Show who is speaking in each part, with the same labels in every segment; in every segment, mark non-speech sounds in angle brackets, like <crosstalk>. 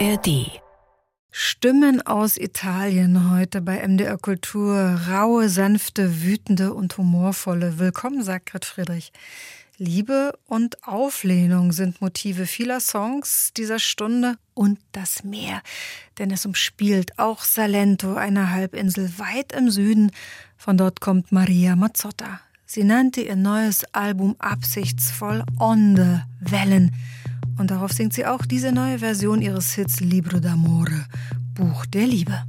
Speaker 1: ARD Stimmen aus Italien heute bei MDR Kultur. Raue, sanfte, wütende und humorvolle. Willkommen, sagt Grit Friedrich. Liebe und Auflehnung sind Motive vieler Songs dieser Stunde und das Meer. Denn es umspielt auch Salento, eine Halbinsel weit im Süden. Von dort kommt Maria Mazzotta. Sie nannte ihr neues Album absichtsvoll Onde, Wellen. Und darauf singt sie auch diese neue Version ihres Hits Libro d'Amore, Buch der Liebe.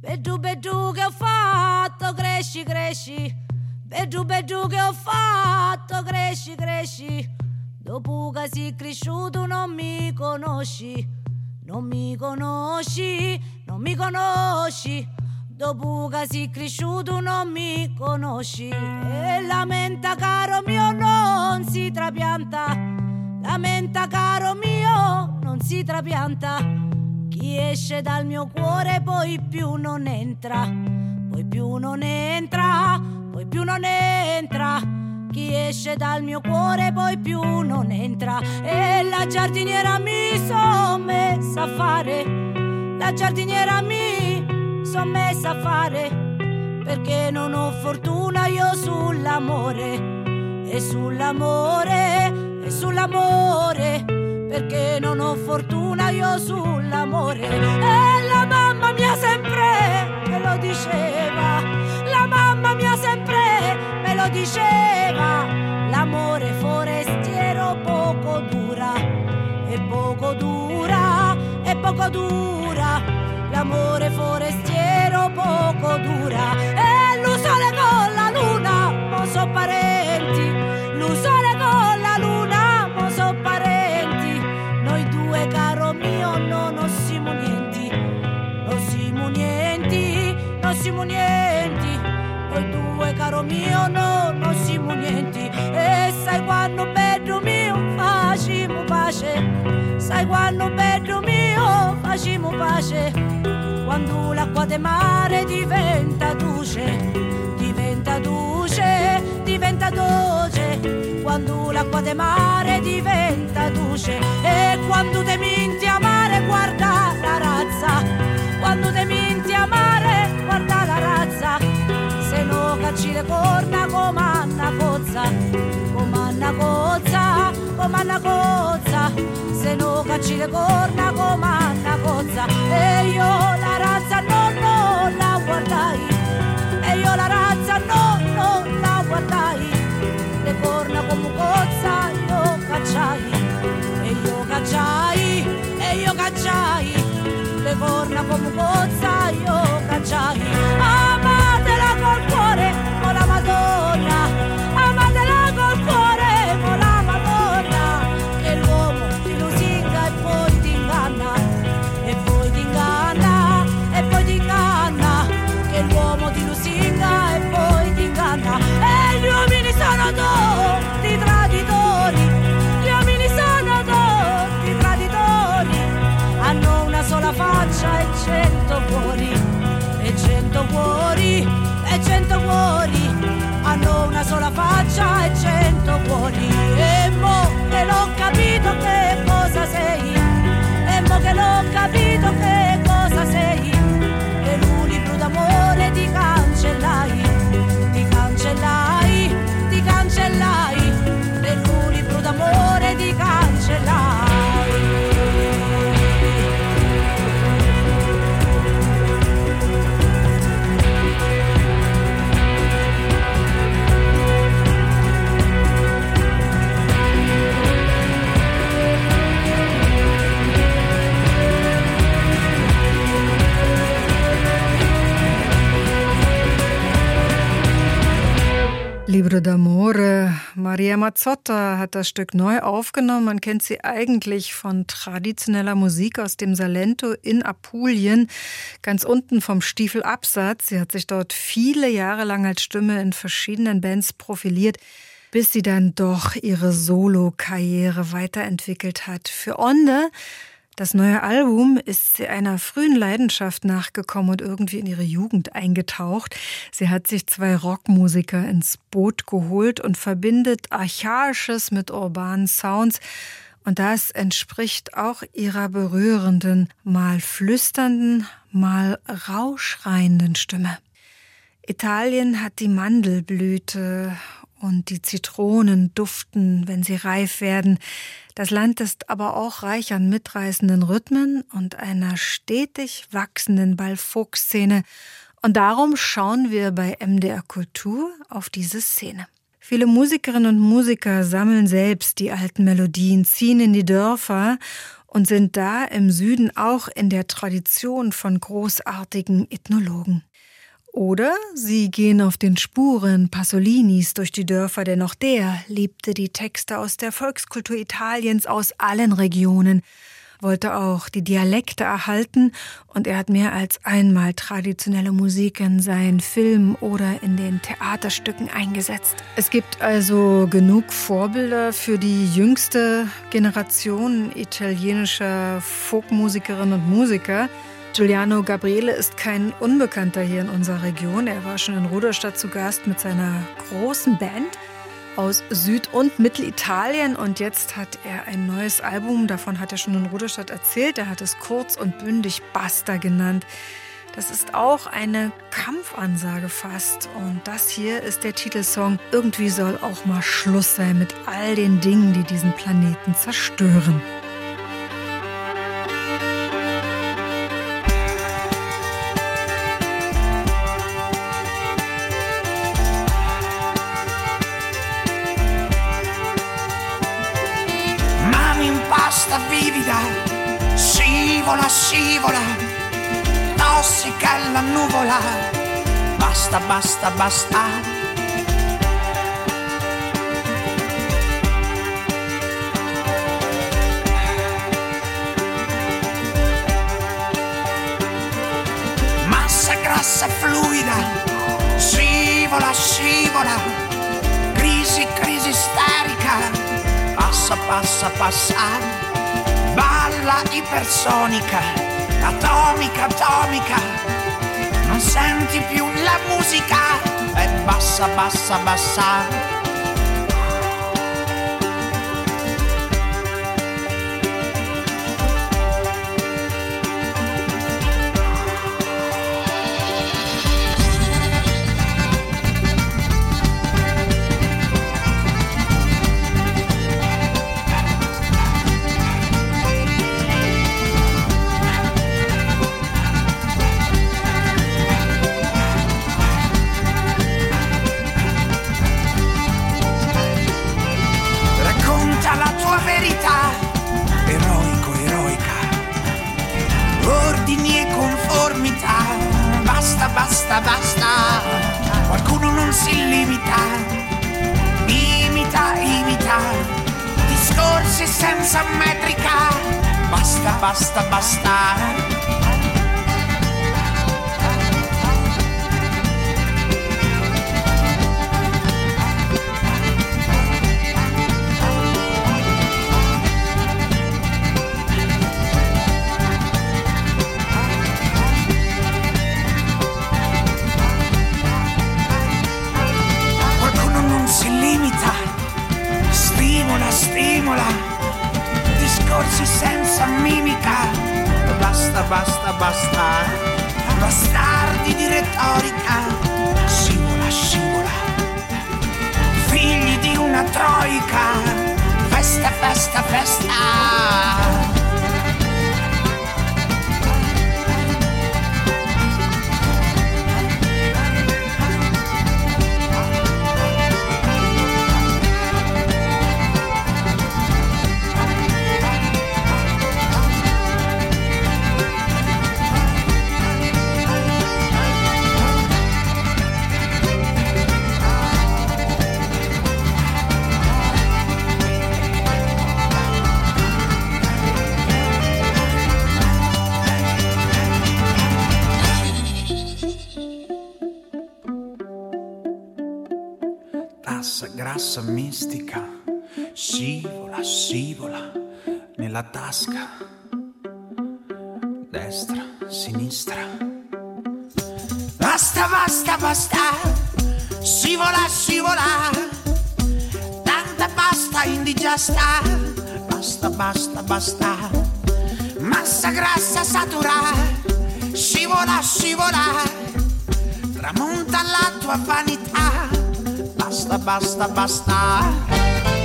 Speaker 1: Bedu, bedu, che ho fatto, cresci, cresci. Bedu, bedu, che ho fatto, cresci, cresci. Dopo che sei cresciuto non mi conosci, non mi conosci, non mi conosci. Dopo che sei cresciuto non mi conosci. E lamenta caro mio non si trapianta Lamenta caro mio, non si trapianta. Chi esce dal mio cuore poi più non entra, poi più non entra, poi più non entra. Chi esce dal mio cuore poi più non entra. E la giardiniera mi son messa a fare, la giardiniera mi son messa a fare, perché non ho fortuna io sull'amore e sull'amore e sull'amore, perché non ho fortuna io sull'amore. E la mamma mia sempre me lo diceva, la mamma mia sempre me lo diceva, l'amore forestiero poco dura, e poco dura, e poco dura, l'amore forestiero poco dura. Del mare diventa luce, diventa luce, diventa dolce, quando l'acqua del mare diventa luce, e quando te minti amare guarda la razza, quando te minti amare guarda la razza, se no cacci le corna comanna cozza, comanna cozza, comanna cozza, se no cacci le corna comanna cozza, e io la razza no, non la guardai, e io la razza no, non la guardai, le corna come cozza io cacciai, e io cacciai, e io cacciai. Le corna come pozza io cacciai. Amatela col cuore con la madonna faccia e cento cuori. E mo che l'ho capito che Libro d'Amore. Maria Mazzotta hat das Stück neu aufgenommen. Man kennt sie eigentlich von traditioneller Musik aus dem Salento in Apulien, ganz unten vom Stiefelabsatz. Sie hat sich dort viele Jahre lang als Stimme in verschiedenen Bands profiliert, bis sie dann doch ihre Solo-Karriere weiterentwickelt hat. Für Onde das neue Album ist einer frühen Leidenschaft nachgekommen und irgendwie in ihre Jugend eingetaucht. Sie hat sich zwei Rockmusiker ins Boot geholt und verbindet Archaisches mit urbanen Sounds.
Speaker 2: Und das entspricht auch ihrer berührenden, mal flüsternden, mal rauschreienden Stimme. Italien hat die Mandelblüte und die Zitronen duften, wenn sie reif werden. Das Land ist aber auch reich an mitreißenden Rhythmen und einer stetig wachsenden Ballfolkszene. Und darum schauen wir bei MDR Kultur auf diese Szene. Viele Musikerinnen und Musiker sammeln selbst die alten Melodien, ziehen in die Dörfer und sind da im Süden auch in der Tradition von großartigen Ethnologen. Oder sie gehen auf den Spuren Pasolinis durch die Dörfer, denn auch der liebte die Texte aus der Volkskultur Italiens aus allen Regionen, wollte auch die Dialekte erhalten und er hat mehr als einmal traditionelle Musik in seinen Filmen oder in den Theaterstücken eingesetzt. Es gibt also genug Vorbilder für die jüngste Generation italienischer Folkmusikerinnen und Musiker. Giuliano Gabriele ist kein Unbekannter hier in unserer Region. Er war schon in Ruderstadt zu Gast mit seiner großen Band aus Süd- und Mittelitalien und jetzt hat er ein neues Album, davon hat er schon in Ruderstadt erzählt. Er hat es kurz und bündig Basta genannt. Das ist auch eine Kampfansage fast. Und das hier ist der Titelsong. Irgendwie soll auch mal Schluss sein mit all den Dingen, die diesen Planeten zerstören.
Speaker 3: Vivida, scivola, scivola, tossica la nuvola, basta, basta, basta. Massa grassa fluida, scivola, scivola, crisi, crisi isterica passa, passa, passa, balla ipersonica, atomica, atomica, non senti più la musica, e bassa, bassa, bassa grassa mistica. Scivola, scivola nella tasca, destra, sinistra. Basta, basta, basta, scivola, scivola, tanta pasta indigesta, basta, basta, basta. Massa grassa satura, scivola, scivola, tramonta la tua vanità. Basta, basta, basta.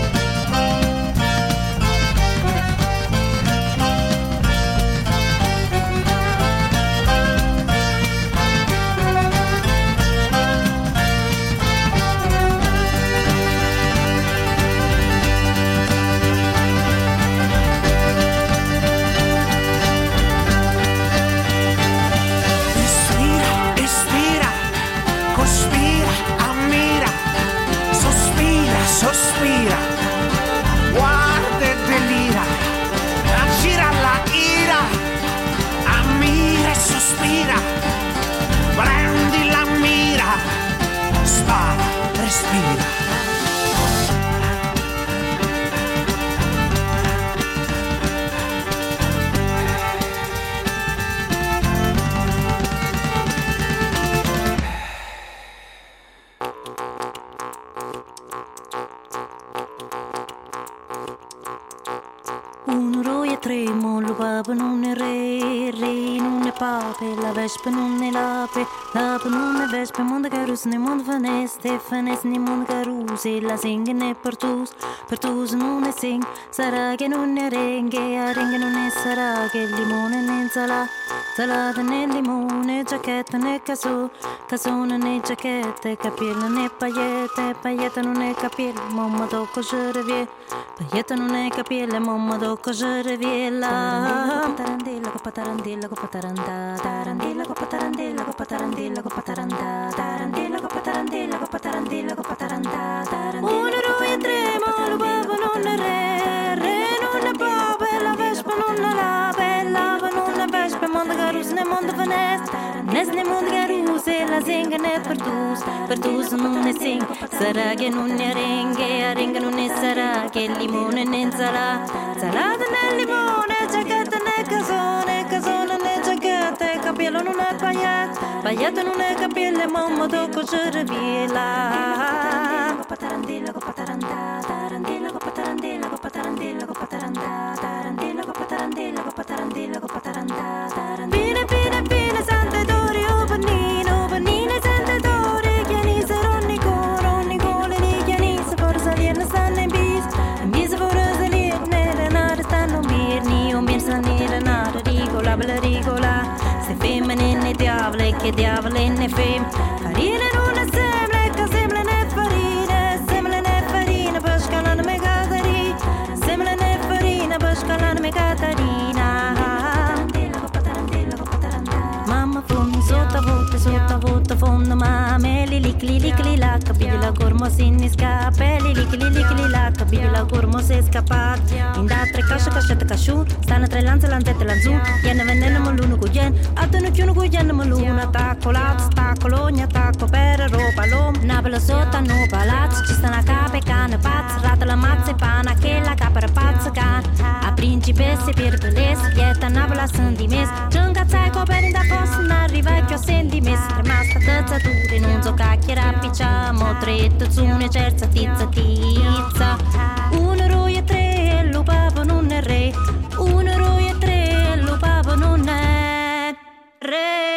Speaker 3: respira, guarde delira, gira la ira, a mira. Suspira, prendi la mira, spara, respira.
Speaker 4: Vespe non è lape, lape non è vespe, mondo carus ne mondo faneste, faneste ne mondo caruse, la sing ne pertus, pertus non è sing, sarà che non è renghe, a renghe non è sarà che il limone ne salà, salata nel limone, giacchetta ne caso, casone ne giacchette, capilla ne pagliette, paglietta non è capilla, mamma tocco je revie, paglietta non è capilla, mamma tocco tarandella, coppa tarandella, coppa tarandà, tarandella, coppa tarandella, coppa tarandella, coppa tarandà, tarandella, coppa tarandella, coppa tarandella, coppa tarandà, tarandella. Uno, e tre, ma lo bevo non è re, re non è pa, la vespa non è la, bella va non è vespa, mondo garus ne mondo vanes, nes ne mondo garus e la zinga ne perdus, perdus non ne sing, sarà che non ne arengue, arenga non ne sarà, che limone ne sarà, salata nel limone, giacata casone, casone ne giacchetta, capello non è pagliato, pagliato non è capello, mamma tocco ci rivela. Patarandilla, patarandà, tarandilla, patarandilla, patarandilla, patarandà, tarandilla, patarandilla, patarandilla, patarandà, e diavoli ne fem farina non ne sembra che sembra ne farina sembra ne farina pesca non me gatari sembra ne farina pesca non me gatarina mamma fumi sotto a volte sotto a volte fon mame lilik lilik lilac Bidula gormo sinni scape li, lilik lilac Bidula gormo se scapat Inda tre cascia cascetta casciù Stana tre lanze lanzette lanzù Iene venene molluno guien Adenu chiuno guien molluna Tacco lazzo tacco logna tacco per roba lom. Nabelo sotto no palazzo Ci stanno cape cane pazzo Rata la mazza e pana Che la capra pazza cane a principesse per bellezza, lieta nabela sunt di mes, giunga zai coperi da posto, non arriva che ho senti mes, rimasta tazzature, non so cacchiera picciamo, tre tazzune, cerza tizza tizza, uno roi e tre, lo papa non è re, uno roi e tre, lo papa non è re.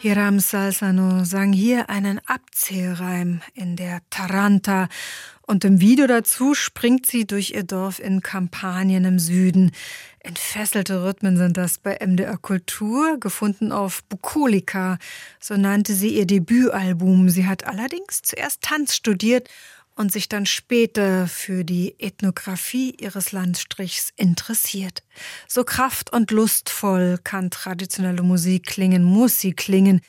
Speaker 2: Hiram Salsano sang hier einen Abzählreim in der Taranta und im Video dazu springt sie durch ihr Dorf in Kampanien im Süden. Entfesselte Rhythmen sind das bei MDR Kultur, gefunden auf Bukolika, so nannte sie ihr Debütalbum. Sie hat allerdings zuerst Tanz studiert und sich dann später für die Ethnographie ihres Landstrichs interessiert. So kraft- und lustvoll kann traditionelle Musik klingen, muss sie klingen,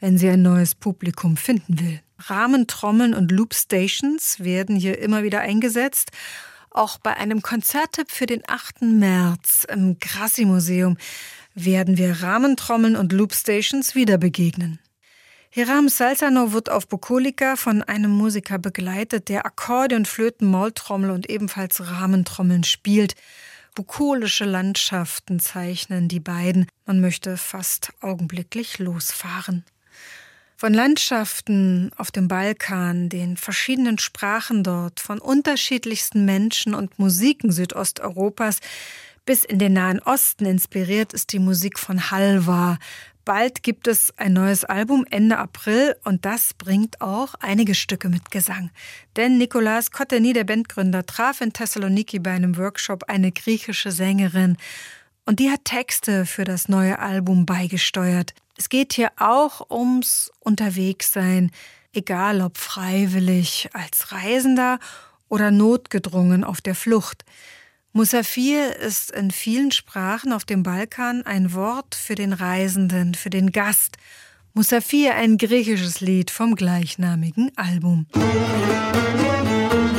Speaker 2: wenn sie ein neues Publikum finden will. Rahmentrommeln und Loopstations werden hier immer wieder eingesetzt. Auch bei einem Konzerttipp für den 8. März im Grassi-Museum werden wir Rahmentrommeln und Loopstations wieder begegnen. Hiram Salzano wird auf Bukolika von einem Musiker begleitet, der Akkordeon, Flöten, Maultrommel und ebenfalls Rahmentrommeln spielt. Bukolische Landschaften zeichnen die beiden. Man möchte fast augenblicklich losfahren. Von Landschaften auf dem Balkan, den verschiedenen Sprachen dort, von unterschiedlichsten Menschen und Musiken Südosteuropas bis in den Nahen Osten inspiriert ist die Musik von Halva. Bald gibt es ein neues Album Ende April und das bringt auch einige Stücke mit Gesang. Denn Nikolaus Kotteni, der Bandgründer, traf in Thessaloniki bei einem Workshop eine griechische Sängerin und die hat Texte für das neue Album beigesteuert. Es geht hier auch ums Unterwegssein, egal ob freiwillig als Reisender oder notgedrungen auf der Flucht. Musafir ist in vielen Sprachen auf dem Balkan ein Wort für den Reisenden, für den Gast. Musafir ein griechisches Lied vom gleichnamigen Album. Musik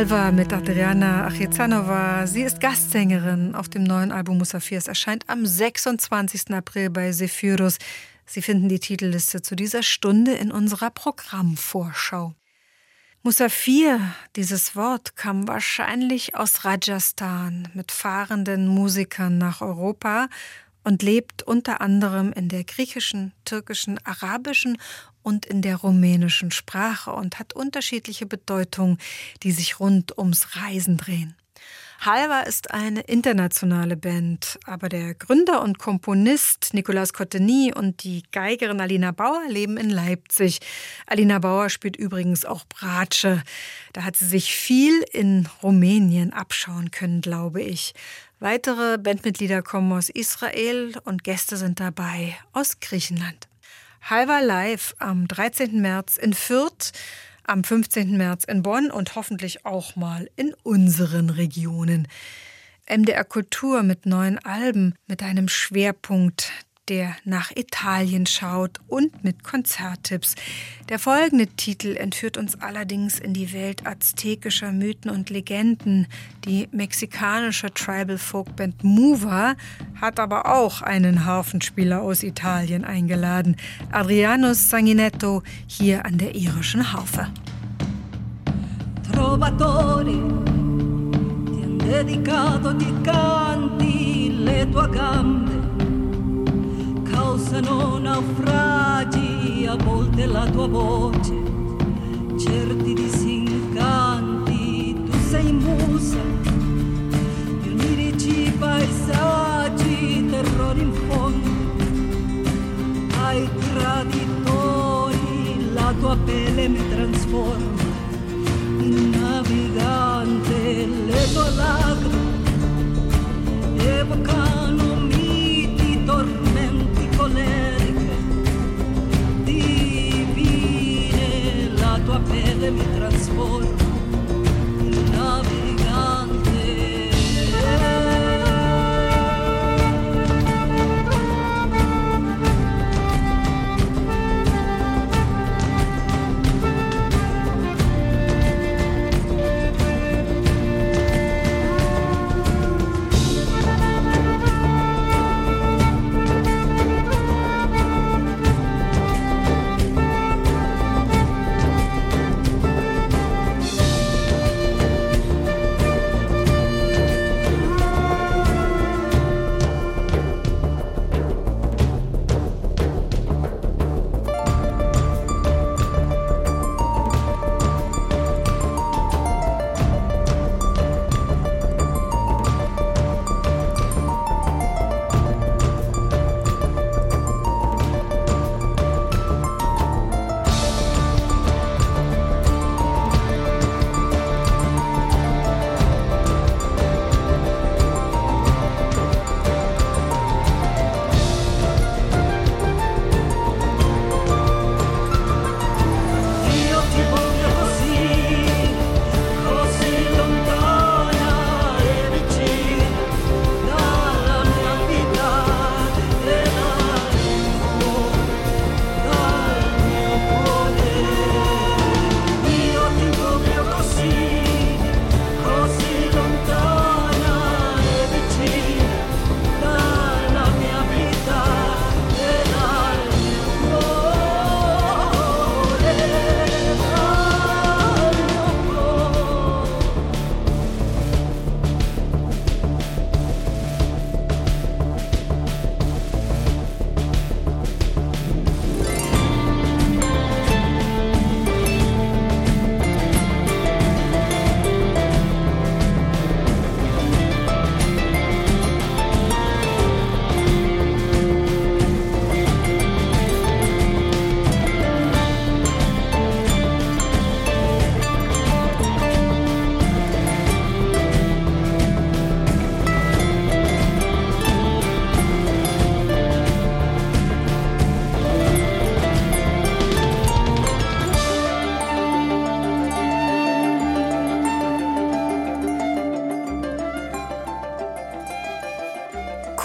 Speaker 2: Halva mit Adriana Achizanova. Sie ist Gastsängerin auf dem neuen Album Musafir. Es erscheint am 26. April bei Sephyrus. Sie finden die Titelliste zu dieser Stunde in unserer Programmvorschau. Musafir, dieses Wort, kam wahrscheinlich aus Rajasthan mit fahrenden Musikern nach Europa und lebt unter anderem in der griechischen, türkischen, arabischen und in der rumänischen Sprache und hat unterschiedliche Bedeutungen, die sich rund ums Reisen drehen. Halva ist eine internationale Band, aber der Gründer und Komponist Nicolas Cotteny und die Geigerin Alina Bauer leben in Leipzig. Alina Bauer spielt übrigens auch Bratsche. Da hat sie sich viel in Rumänien abschauen können, glaube ich. Weitere Bandmitglieder kommen aus Israel und Gäste sind dabei aus Griechenland. Halva Live am 13. März in Fürth, am 15. März in Bonn und hoffentlich auch mal in unseren Regionen. MDR Kultur mit neuen Alben, mit einem Schwerpunkt der nach Italien schaut und mit Konzerttipps. Der folgende Titel entführt uns allerdings in die Welt aztekischer Mythen und Legenden. Die mexikanische Tribal Folkband Muva hat aber auch einen Harfenspieler aus Italien eingeladen. Adriano Sanguinetto hier an der irischen Harfe.
Speaker 5: Trovatore, dedicato di canti le tue gambe causano naufragi a volte la tua voce, certi disincanti, tu sei musa di onirici paesaggi, terrori in fondo, ai traditori la tua pelle mi trasforma in navigante, le tue lacrime evocano a pelle mi trasforma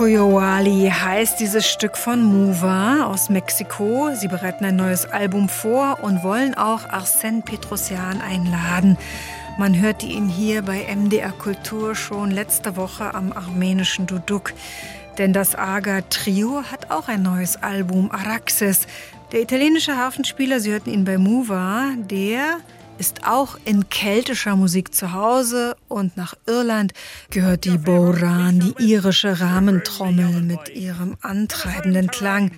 Speaker 2: Coyoali heißt dieses Stück von Muva aus Mexiko. Sie bereiten ein neues Album vor und wollen auch Arsène Petrosian einladen. Man hörte ihn hier bei MDR Kultur schon letzte Woche am armenischen Duduk. Denn das Aga Trio hat auch ein neues Album, Araxes. Der italienische Hafenspieler, Sie hörten ihn bei Muva, der ist auch in keltischer Musik zu Hause und nach Irland gehört die Boran, die irische Rahmentrommel mit ihrem antreibenden Klang.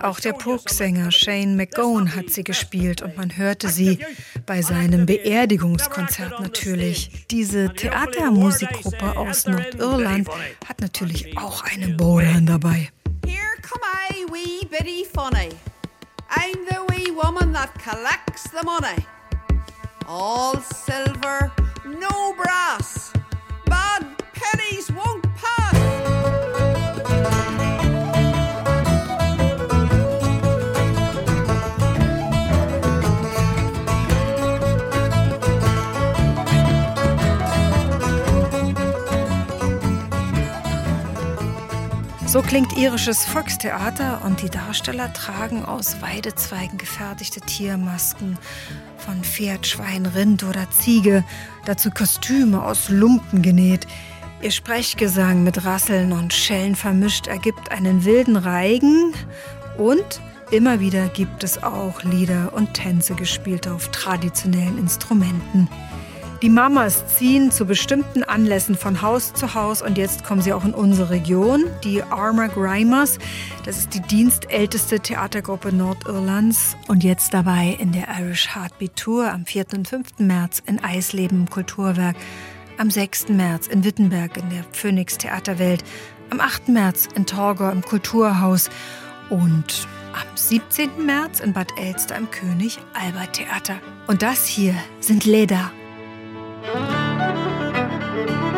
Speaker 2: Auch der Polksänger Shane McGowan hat sie gespielt und man hörte sie bei seinem Beerdigungskonzert natürlich. Diese Theatermusikgruppe aus Nordirland hat natürlich auch eine Boran dabei. Here come I, wee bitty funny. I'm the wee woman that collects the money. All silver, no brass. Bad pennies won't So klingt irisches Volkstheater und die Darsteller tragen aus Weidezweigen gefertigte Tiermasken von Pferd, Schwein, Rind oder Ziege, dazu Kostüme aus Lumpen genäht. Ihr Sprechgesang mit Rasseln und Schellen vermischt ergibt einen wilden Reigen und immer wieder gibt es auch Lieder und Tänze gespielt auf traditionellen Instrumenten. Die Mamas ziehen zu bestimmten Anlässen von Haus zu Haus und jetzt kommen sie auch in unsere Region. Die Armour Grimers, das ist die dienstälteste Theatergruppe Nordirlands und jetzt dabei in der Irish Heartbeat Tour am 4. und 5. März in Eisleben im Kulturwerk, am 6. März in Wittenberg in der Phoenix Theaterwelt, am 8. März in Torgau im Kulturhaus und am 17. März in Bad Elster im König Albert Theater. Und das hier sind Leder Müzik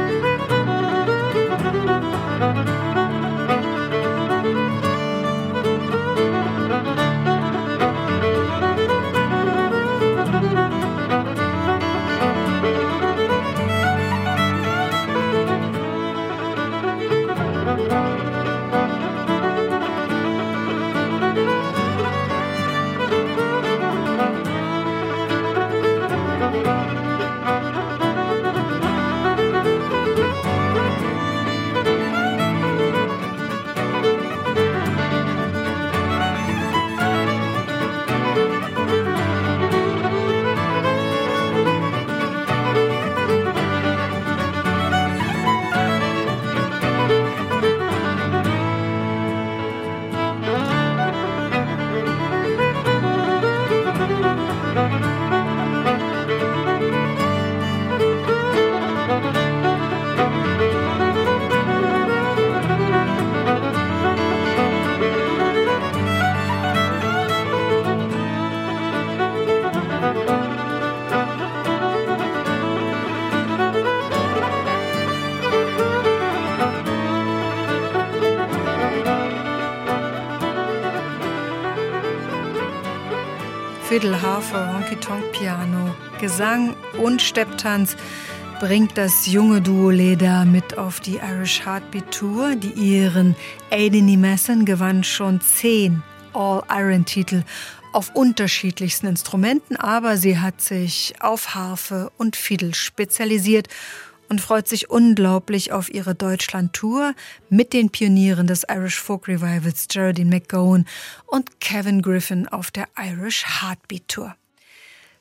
Speaker 2: Fiddle, Harfe, Honky-Tonk-Piano, Gesang und Stepptanz bringt das junge Duo Leda mit auf die Irish Heartbeat Tour. Die ihren Aidini Masson gewann schon zehn All-Iron-Titel auf unterschiedlichsten Instrumenten, aber sie hat sich auf Harfe und Fiddle spezialisiert und freut sich unglaublich auf ihre Deutschland-Tour mit den Pionieren des Irish Folk Revivals Geraldine McGowan und Kevin Griffin auf der Irish Heartbeat Tour.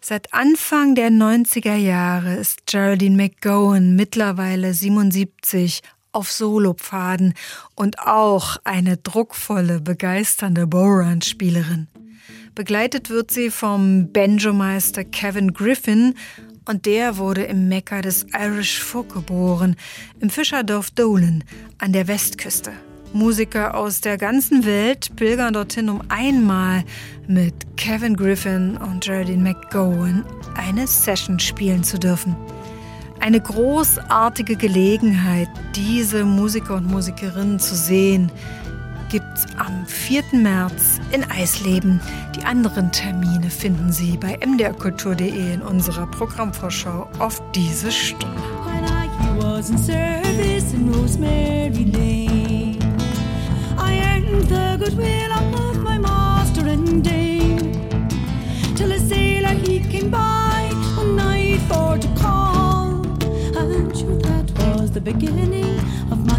Speaker 2: Seit Anfang der 90er Jahre ist Geraldine McGowan mittlerweile 77 auf Solopfaden und auch eine druckvolle, begeisternde Boran-Spielerin. Begleitet wird sie vom Banjo-Meister Kevin Griffin und der wurde im Mekka des Irish Folk geboren, im Fischerdorf Dolan an der Westküste. Musiker aus der ganzen Welt pilgern dorthin, um einmal mit Kevin Griffin und Geraldine McGowan eine Session spielen zu dürfen. Eine großartige Gelegenheit, diese Musiker und Musikerinnen zu sehen, gibt's am 4. März in Eisleben. Die anderen Termine finden Sie bei mdrkultur.de in unserer Programmvorschau auf diese Stunde.
Speaker 5: The beginning of my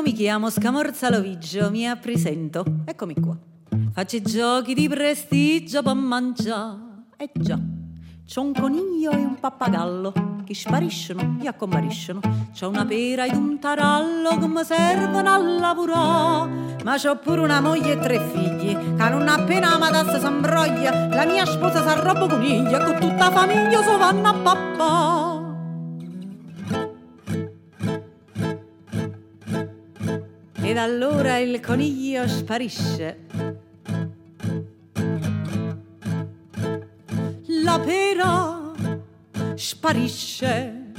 Speaker 1: Io mi chiamo Scamorza Loviggio, mi presento. Eccomi qua. Faccio i giochi di prestigio per mangiare. Eh già, c'ho un coniglio e un pappagallo che spariscono e accompariscono. C'ho una pera ed un tarallo che mi servono a lavorare. Ma c'ho pure una moglie e tre figli che non appena amatassa s'ambroglia. La mia sposa s'arroba coniglia con tutta la famiglia so vanno a papà. Ed allora il coniglio sparisce. La pera sparisce.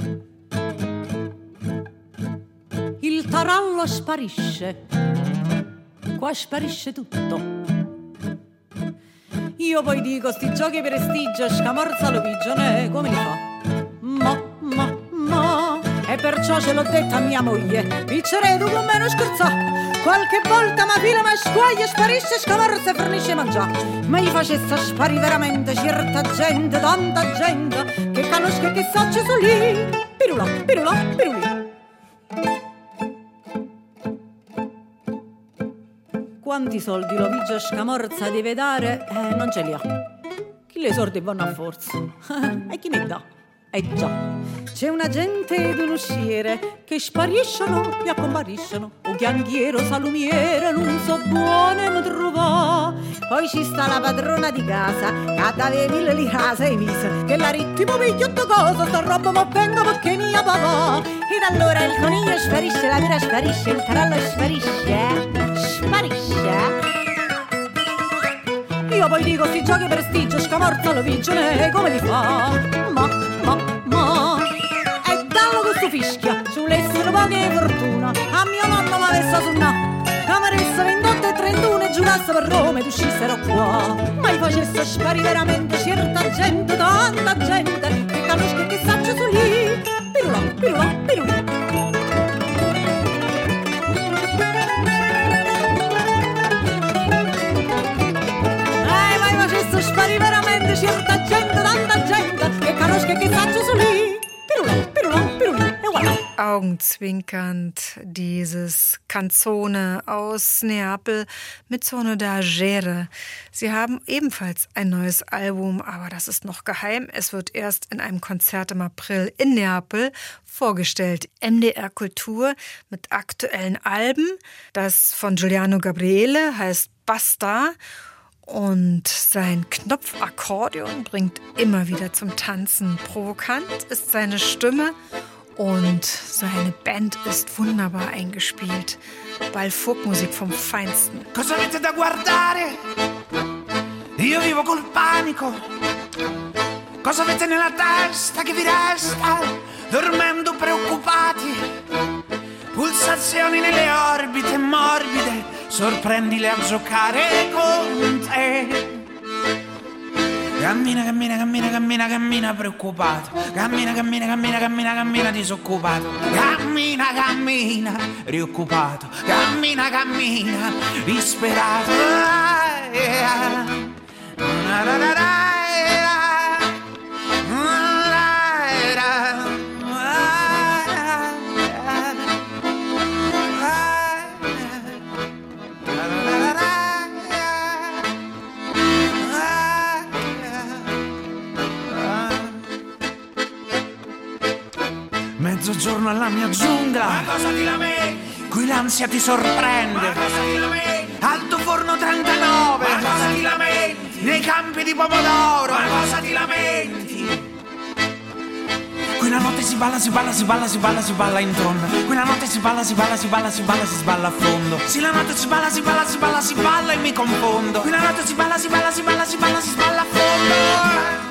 Speaker 1: Il tarallo sparisce. Qua sparisce tutto. Io poi dico, sti giochi prestigio, scamorza lo pigione, come li fa? Ma, ma, ma, e perciò ce l'ho detta a mia moglie, piccerei tu con me non scherza. Qualche volta ma fila ma squaglia, sparisce, scamorza e fornisce mangiare. Ma gli facesse spari veramente certa gente, tanta gente, che conosce che sa ci sono lì. Pirula, pirula, pirulì. Quanti soldi Lovigio Scamorza deve dare? Eh, non ce li ha. Chi le sordi vanno a forza? <laughs> e chi mi dà? Eh già, c'è un agente ed un usciere che spariscono e accompariscono. Un chianghiero salumiere non so buone mi trova. Poi ci sta la padrona di casa, che dave mille li casa e mise, che la ritmo pigliotto cosa, sta roba ma venga perché mia papà. Ed allora il coniglio sparisce, la vera sparisce, il tarallo sparisce, sparisce. Io poi dico sti giochi prestigio, scamorza lo vigile, come li fa? Ma, ma, ma E dallo questo fischia, sull'essere poche fortuna. A mio nonno m'avesse sunnato Cameressa 28 e 31 e giurasse per Roma ed uscissero qua. Ma gli facesse sparire veramente certa gente, tanta gente Che conosco che saccia su lì. Pirula, pirula, pirulì
Speaker 2: augenzwinkernd dieses Canzone aus Neapel mit Sono da Gere. Sie haben ebenfalls ein neues Album, aber das ist noch geheim. Es wird erst in einem Konzert im April in Neapel vorgestellt. MDR Kultur mit aktuellen Alben. Das von Giuliano Gabriele heißt Basta und sein Knopfakkordeon bringt immer wieder zum Tanzen. Provokant ist seine Stimme und seine Band ist wunderbar eingespielt. Ballfolkmusik vom Feinsten.
Speaker 3: Cosa avete da guardare? Io vivo col panico. Cosa avete nella testa che vi resta? Dormendo preoccupati. Pulsazioni nelle orbite morbide. Sorprendile a giocare con te. Cammina, cammina, cammina, cammina, cammina preoccupato. Cammina, cammina, cammina, cammina, cammina disoccupato. Cammina, cammina, rioccupato. Cammina, cammina, disperato. Ah, na, yeah. Alla mia giungla. Ma cosa ti lamenti? Qui l'ansia ti sorprende. Ma cosa ti lamenti? Alto forno 39. Ma cosa ti lamenti? Nei campi di pomodoro. Ma cosa ti lamenti? Qui la notte si balla, si balla, si balla, si balla, si balla in donna. Qui la notte si balla, si balla, si balla, si balla, si sballa a fondo. Sì, la notte si balla, si balla, si balla, si balla e mi confondo. Qui la notte si balla, si balla, si balla, si balla, si sballa a fondo.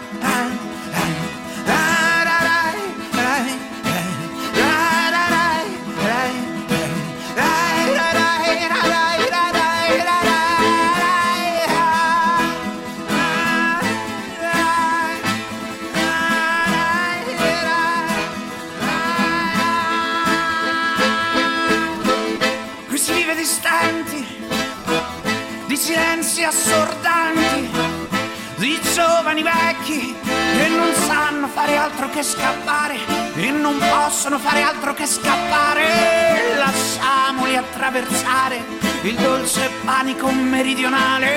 Speaker 3: Giovani vecchi che non sanno fare altro che scappare e non possono fare altro che scappare. Lasciamoli attraversare il dolce panico meridionale.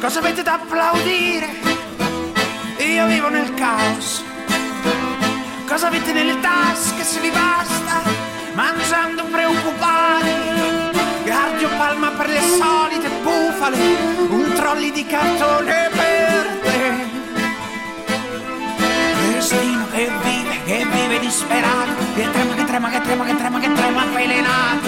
Speaker 3: Cosa avete da applaudire? Io vivo nel caos. Cosa avete nelle tasche se vi basta? Bufale. Un trolley di cartone per te. Destino che vive, che vive disperato. Che trema, che trema, che trema, che trema, che trema avvelenato.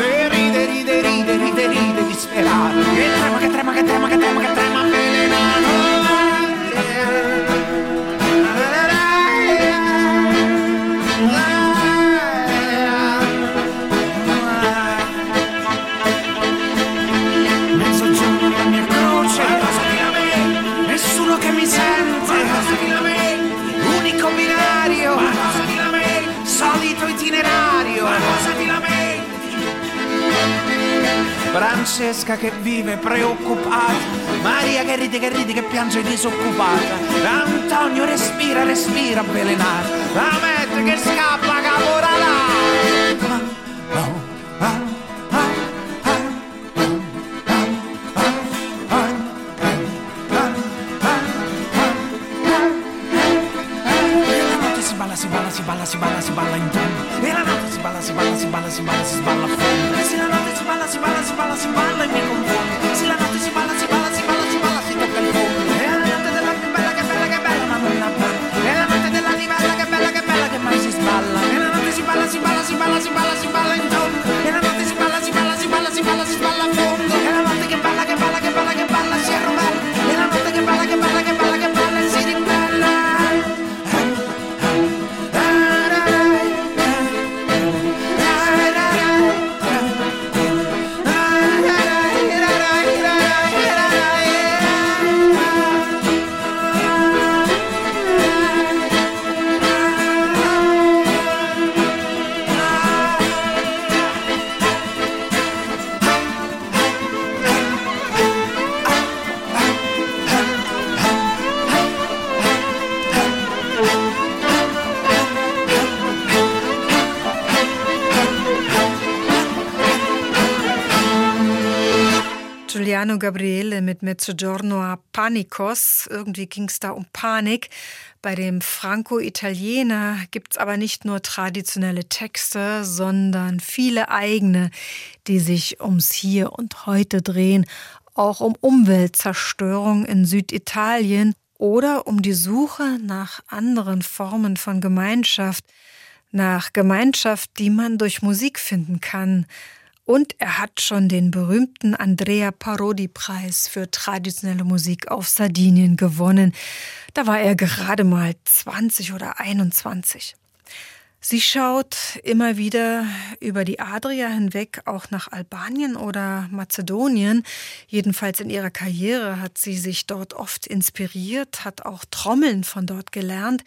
Speaker 3: Francesca che vive preoccupata Maria che ride, che ride, che piange disoccupata Antonio respira, respira avvelenato
Speaker 2: Gabriele mit Mezzogiorno a Panicos. Irgendwie ging es da um Panik. Bei dem Franco-Italiener gibt es aber nicht nur traditionelle Texte, sondern viele eigene, die sich ums Hier und Heute drehen, auch um Umweltzerstörung in Süditalien oder um die Suche nach anderen Formen von Gemeinschaft, nach Gemeinschaft, die man durch Musik finden kann. Und er hat schon den berühmten Andrea Parodi-Preis für traditionelle Musik auf Sardinien gewonnen. Da war er gerade mal 20 oder 21. Sie schaut immer wieder über die Adria hinweg auch nach Albanien oder Mazedonien. Jedenfalls in ihrer Karriere hat sie sich dort oft inspiriert, hat auch Trommeln von dort gelernt.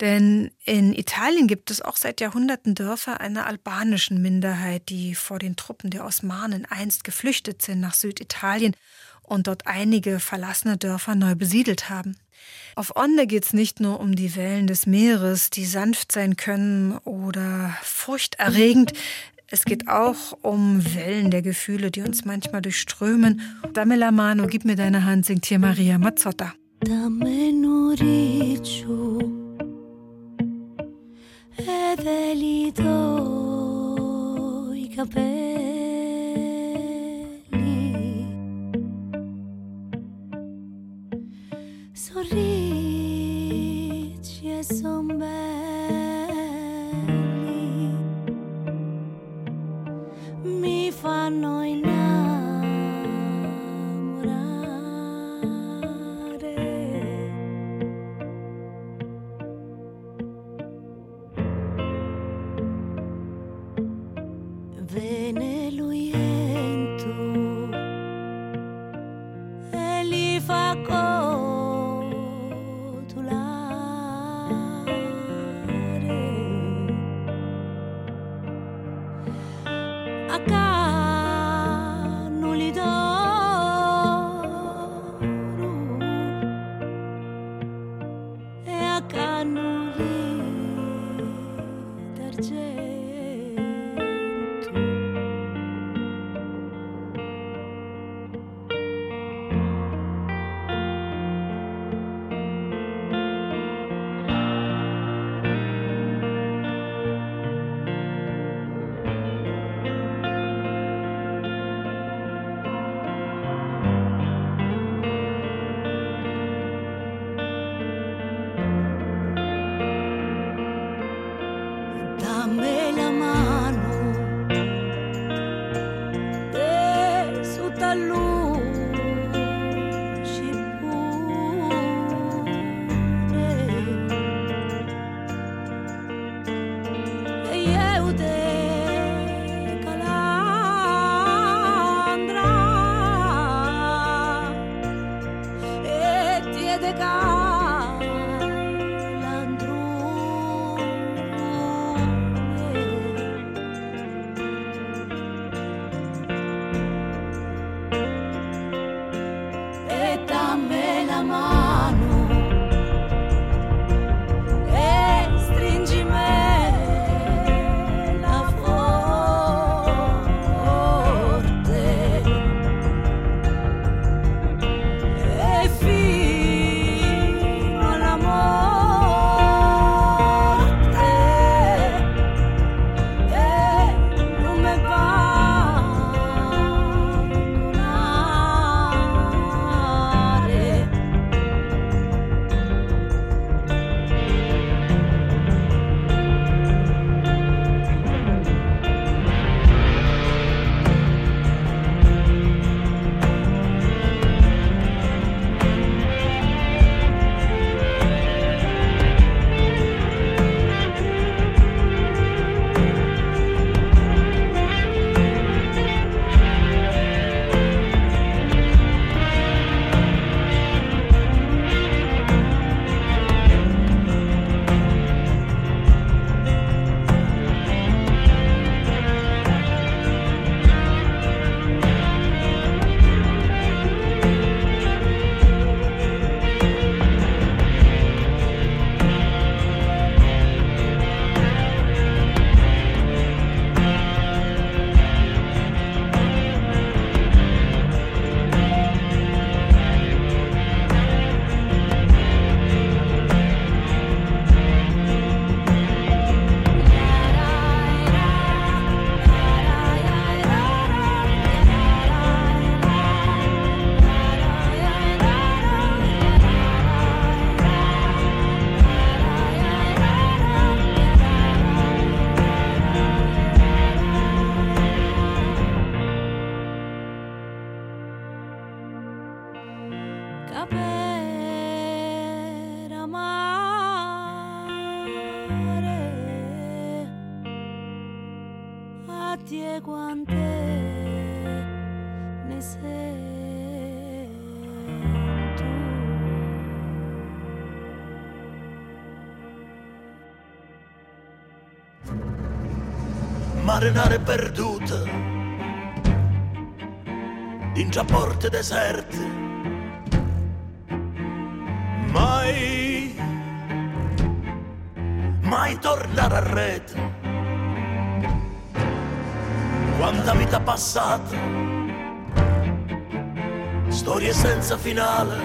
Speaker 2: Denn in Italien gibt es auch seit Jahrhunderten Dörfer einer albanischen Minderheit, die vor den Truppen der Osmanen einst geflüchtet sind nach Süditalien und dort einige verlassene Dörfer neu besiedelt haben. Auf Onde geht es nicht nur um die Wellen des Meeres, die sanft sein können oder furchterregend. Es geht auch um Wellen der Gefühle, die uns manchmal durchströmen. Damela Mano, gib mir deine Hand, singt hier Maria Mazzotta.
Speaker 4: ευελιτό η καπέλα.
Speaker 6: Marinare perduta in già porte deserte. Mai mai tornare a rete. Quanta vita passata. Storie senza finale.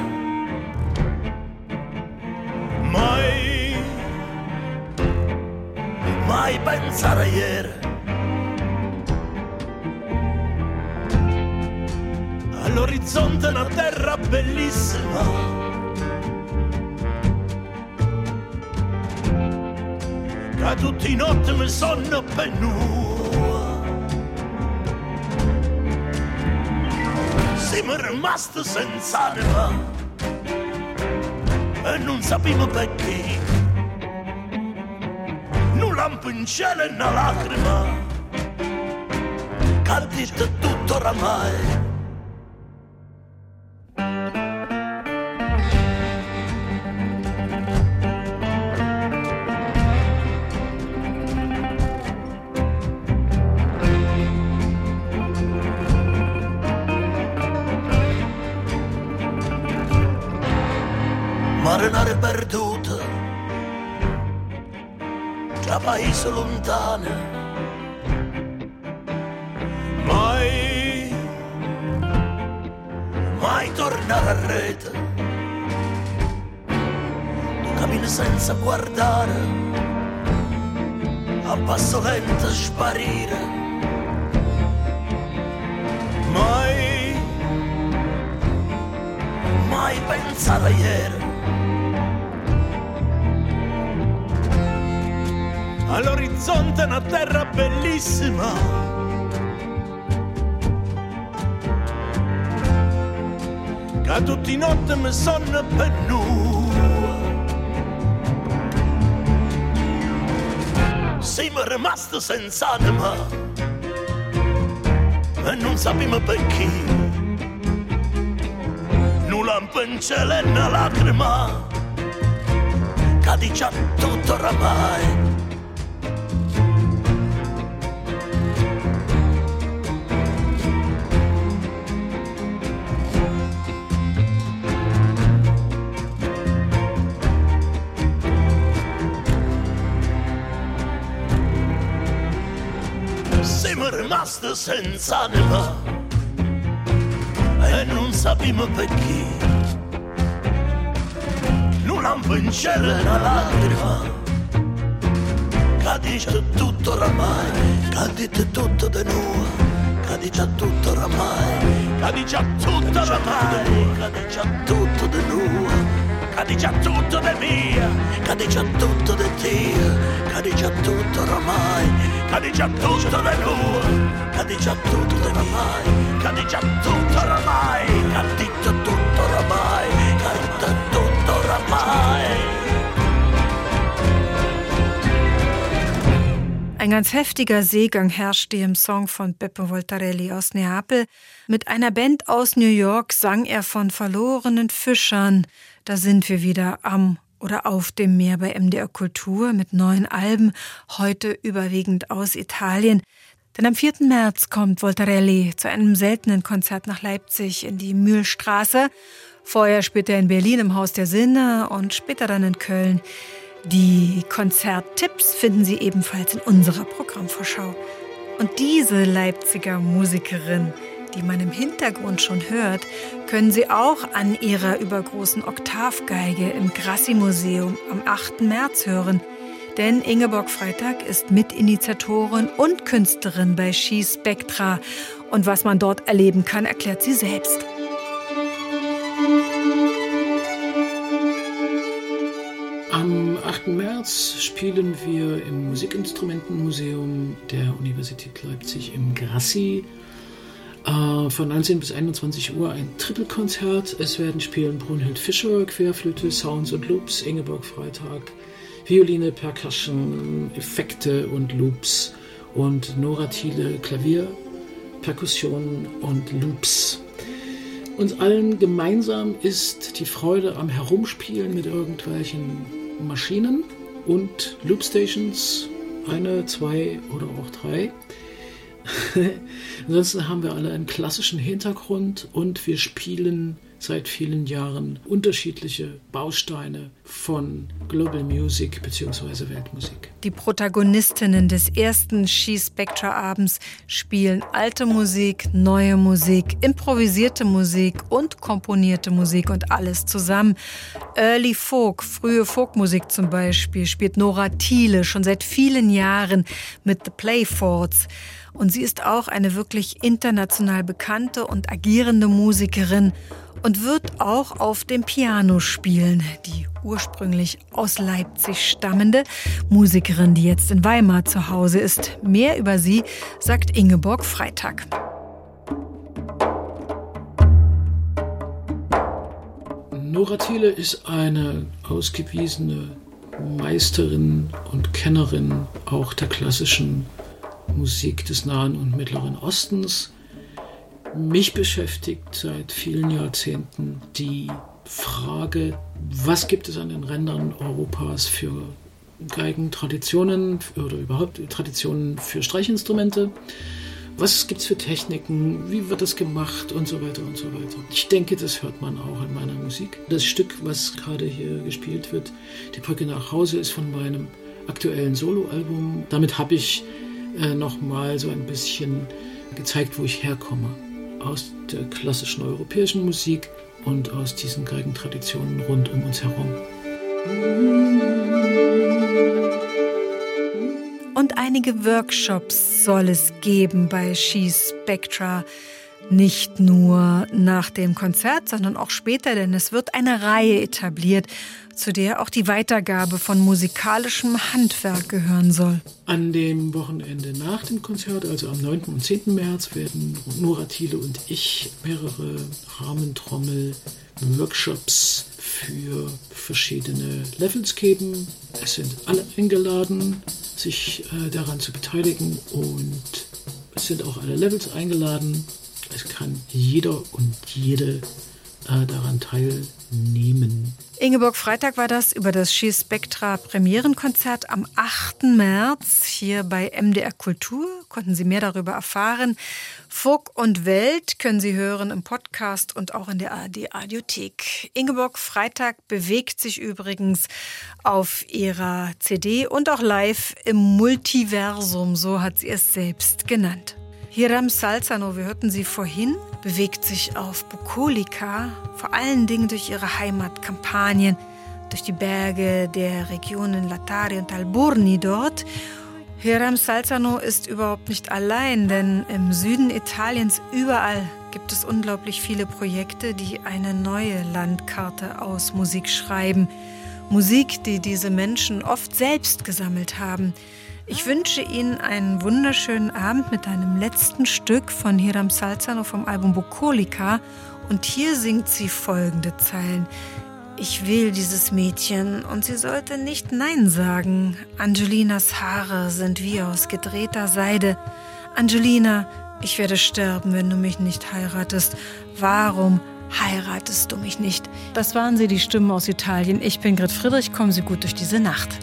Speaker 6: Mai mai pensare a ieri all'orizzonte una terra bellissima. Che tutti i notti mi sono penua. Siamo rimasti senza anima e non sappiamo perché. Non lampo in cielo e una lacrima, che ha tutto oramai. Tra paesi lontani mai mai tornare a rete. Tu cammini senza guardare a passo lento sparire. Mai mai pensare a ieri all'orizzonte una terra bellissima. Che tutti i notti mi sono penua. Siamo rimasti senza anima e non sappiamo perché. Lampo in cielo e una lacrima che dice tutto oramai. Senza anima e non sappiamo perché. Non lampo in cielo e una lacrima. Che dice tutto oramai, che dice tutto di noi, che dice tutto oramai, che dice tutto oramai, che tutto di noi, che dice tutto di mia, che dice tutto di te, che dice tutto oramai, che dice tutto di noi, che dice tutto di oramai, che dice tutto oramai, che dice tutto oramai, che dice tutto oramai.
Speaker 2: Ein ganz heftiger Seegang herrschte im Song von Beppe Voltarelli aus Neapel. Mit einer Band aus New York sang er von verlorenen Fischern. Da sind wir wieder am oder auf dem Meer bei MDR Kultur mit neuen Alben, heute überwiegend aus Italien. Denn am 4. März kommt Voltarelli zu einem seltenen Konzert nach Leipzig in die Mühlstraße. Vorher spielt er in Berlin im Haus der Sinne und später dann in Köln. Die Konzerttipps finden Sie ebenfalls in unserer Programmvorschau. Und diese Leipziger Musikerin, die man im Hintergrund schon hört, können Sie auch an ihrer übergroßen Oktavgeige im Grassi-Museum am 8. März hören. Denn Ingeborg Freitag ist Mitinitiatorin und Künstlerin bei Ski Spectra. Und was man dort erleben kann, erklärt sie selbst.
Speaker 7: Am 8. März spielen wir im Musikinstrumentenmuseum der Universität Leipzig im Grassi äh, von 19 bis 21 Uhr ein Trippelkonzert. Es werden spielen Brunhild Fischer, Querflöte, Sounds und Loops, Ingeborg Freitag, Violine, Percussion, Effekte und Loops und Nora Thiele Klavier, Perkussion und Loops. Uns allen gemeinsam ist die Freude am Herumspielen mit irgendwelchen Maschinen und Loopstations, eine, zwei oder auch drei. <laughs> Ansonsten haben wir alle einen klassischen Hintergrund und wir spielen seit vielen Jahren unterschiedliche Bausteine von Global Music bzw. Weltmusik.
Speaker 2: Die Protagonistinnen des ersten She Spectra Abends spielen alte Musik, neue Musik, improvisierte Musik und komponierte Musik und alles zusammen. Early Folk, frühe Folkmusik zum Beispiel, spielt Nora Thiele schon seit vielen Jahren mit The Playfords. Und sie ist auch eine wirklich international bekannte und agierende Musikerin und wird auch auf dem Piano spielen. Die ursprünglich aus Leipzig stammende Musikerin, die jetzt in Weimar zu Hause ist. Mehr über sie sagt Ingeborg Freitag.
Speaker 7: Nora Thiele ist eine ausgewiesene Meisterin und Kennerin auch der klassischen Musik des Nahen und Mittleren Ostens. Mich beschäftigt seit vielen Jahrzehnten die Frage, was gibt es an den Rändern Europas für Geigentraditionen oder überhaupt Traditionen für Streichinstrumente? Was gibt es für Techniken? Wie wird das gemacht? Und so weiter und so weiter. Ich denke, das hört man auch in meiner Musik. Das Stück, was gerade hier gespielt wird, Die Brücke nach Hause, ist von meinem aktuellen Soloalbum. Damit habe ich äh, nochmal so ein bisschen gezeigt, wo ich herkomme. Aus der klassischen europäischen Musik und aus diesen Geigentraditionen rund um uns herum.
Speaker 2: Und einige Workshops soll es geben bei She Spectra. Nicht nur nach dem Konzert, sondern auch später, denn es wird eine Reihe etabliert, zu der auch die Weitergabe von musikalischem Handwerk gehören soll.
Speaker 7: An dem Wochenende nach dem Konzert, also am 9. und 10. März, werden Nora Thiele und ich mehrere Rahmentrommel-Workshops für verschiedene Levels geben. Es sind alle eingeladen, sich äh, daran zu beteiligen und es sind auch alle Levels eingeladen. Es kann jeder und jede äh, daran teilnehmen.
Speaker 2: Ingeborg Freitag war das über das She Spectra Premierenkonzert am 8. März hier bei MDR Kultur. Konnten Sie mehr darüber erfahren. Folk und Welt können Sie hören im Podcast und auch in der ARD Audiothek. Ingeborg Freitag bewegt sich übrigens auf ihrer CD und auch live im Multiversum, so hat sie es selbst genannt. Hiram Salzano, wir hörten sie vorhin, bewegt sich auf Bukolika, vor allen Dingen durch ihre Heimatkampagnen, durch die Berge der Regionen Latari und Alburni dort. Hiram Salzano ist überhaupt nicht allein, denn im Süden Italiens überall gibt es unglaublich viele Projekte, die eine neue Landkarte aus Musik schreiben. Musik, die diese Menschen oft selbst gesammelt haben. Ich wünsche Ihnen einen wunderschönen Abend mit einem letzten Stück von Hiram Salzano vom Album Bukolika. Und hier singt sie folgende Zeilen. Ich will dieses Mädchen und sie sollte nicht Nein sagen. Angelinas Haare sind wie aus gedrehter Seide. Angelina, ich werde sterben, wenn du mich nicht heiratest. Warum heiratest du mich nicht? Das waren sie, die Stimmen aus Italien. Ich bin Grit Friedrich, kommen Sie gut durch diese Nacht.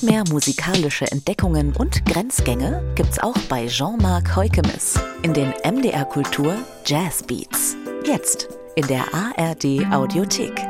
Speaker 8: Noch mehr musikalische Entdeckungen und Grenzgänge gibt's auch bei Jean-Marc Heukemes in den MDR Kultur Jazz Beats. Jetzt in der ARD Audiothek.